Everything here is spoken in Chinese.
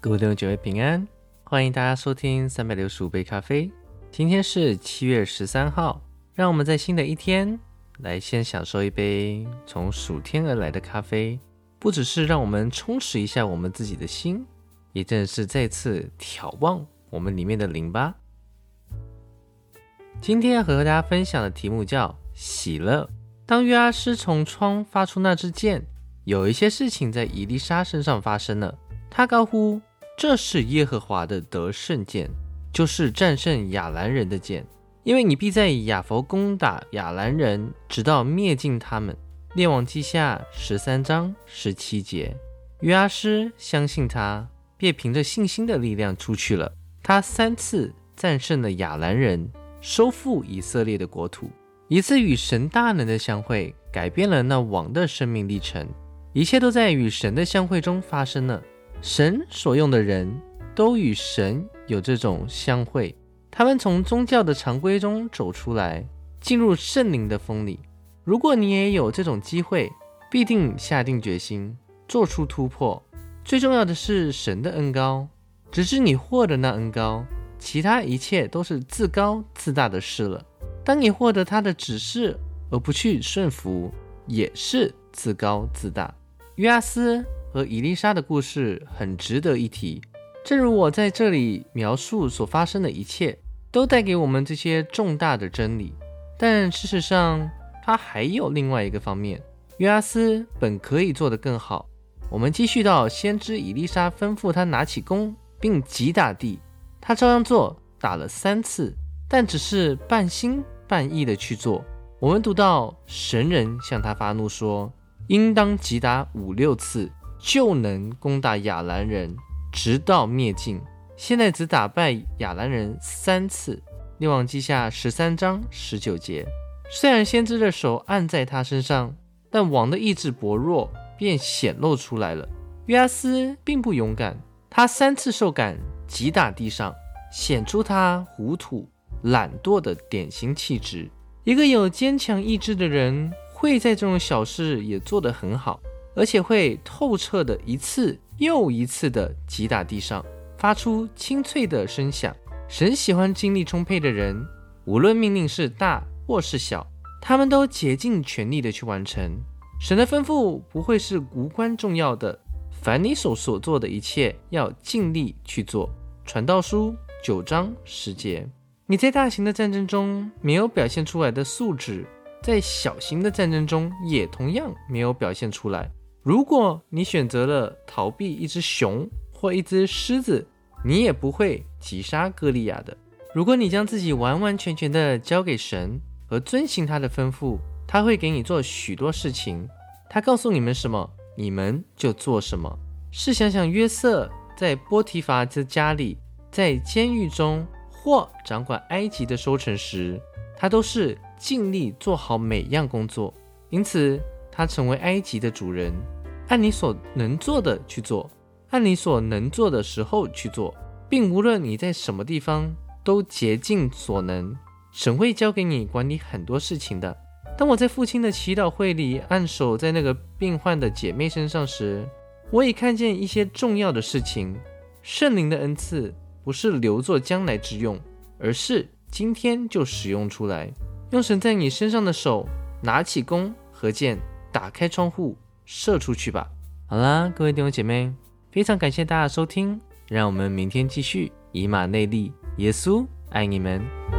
各位弟兄姐妹平安，欢迎大家收听三百六十五杯咖啡。今天是七月十三号，让我们在新的一天来先享受一杯从暑天而来的咖啡，不只是让我们充实一下我们自己的心，也正是再次眺望我们里面的灵吧。今天要和大家分享的题目叫喜乐。当约阿斯从窗发出那支箭，有一些事情在伊丽莎身上发生了。他高呼：“这是耶和华的得胜剑，就是战胜亚兰人的剑，因为你必在亚佛攻打亚兰人，直到灭尽他们。”列王记下十三章十七节。约阿斯相信他，便凭着信心的力量出去了。他三次战胜了亚兰人，收复以色列的国土。一次与神大能的相会，改变了那王的生命历程。一切都在与神的相会中发生了。神所用的人都与神有这种相会，他们从宗教的常规中走出来，进入圣灵的风里。如果你也有这种机会，必定下定决心做出突破。最重要的是神的恩高，直至你获得那恩高，其他一切都是自高自大的事了。当你获得他的指示而不去顺服，也是自高自大。约阿斯。和伊丽莎的故事很值得一提，正如我在这里描述所发生的一切，都带给我们这些重大的真理。但事实上，它还有另外一个方面。约阿斯本可以做得更好。我们继续到先知伊丽莎吩咐他拿起弓，并击打地，他照样做，打了三次，但只是半心半意的去做。我们读到神人向他发怒说，应当击打五六次。就能攻打亚兰人，直到灭尽。现在只打败亚兰人三次。列王记下十三章十九节。虽然先知的手按在他身上，但王的意志薄弱，便显露出来了。约阿斯并不勇敢，他三次受赶，击打地上，显出他糊涂、懒惰的典型气质。一个有坚强意志的人，会在这种小事也做得很好。而且会透彻的一次又一次的击打地上，发出清脆的声响。神喜欢精力充沛的人，无论命令是大或是小，他们都竭尽全力的去完成。神的吩咐不会是无关重要的，凡你所所做的一切，要尽力去做。传道书九章十节。你在大型的战争中没有表现出来的素质，在小型的战争中也同样没有表现出来。如果你选择了逃避一只熊或一只狮子，你也不会击杀歌利亚的。如果你将自己完完全全的交给神和遵行他的吩咐，他会给你做许多事情。他告诉你们什么，你们就做什么。试想想，约瑟在波提乏的家里，在监狱中或掌管埃及的收成时，他都是尽力做好每样工作，因此他成为埃及的主人。按你所能做的去做，按你所能做的时候去做，并无论你在什么地方，都竭尽所能。神会交给你管理很多事情的。当我在父亲的祈祷会里按手在那个病患的姐妹身上时，我已看见一些重要的事情。圣灵的恩赐不是留作将来之用，而是今天就使用出来。用神在你身上的手，拿起弓和箭，打开窗户。射出去吧！好啦，各位弟兄姐妹，非常感谢大家收听，让我们明天继续以马内利。耶稣爱你们。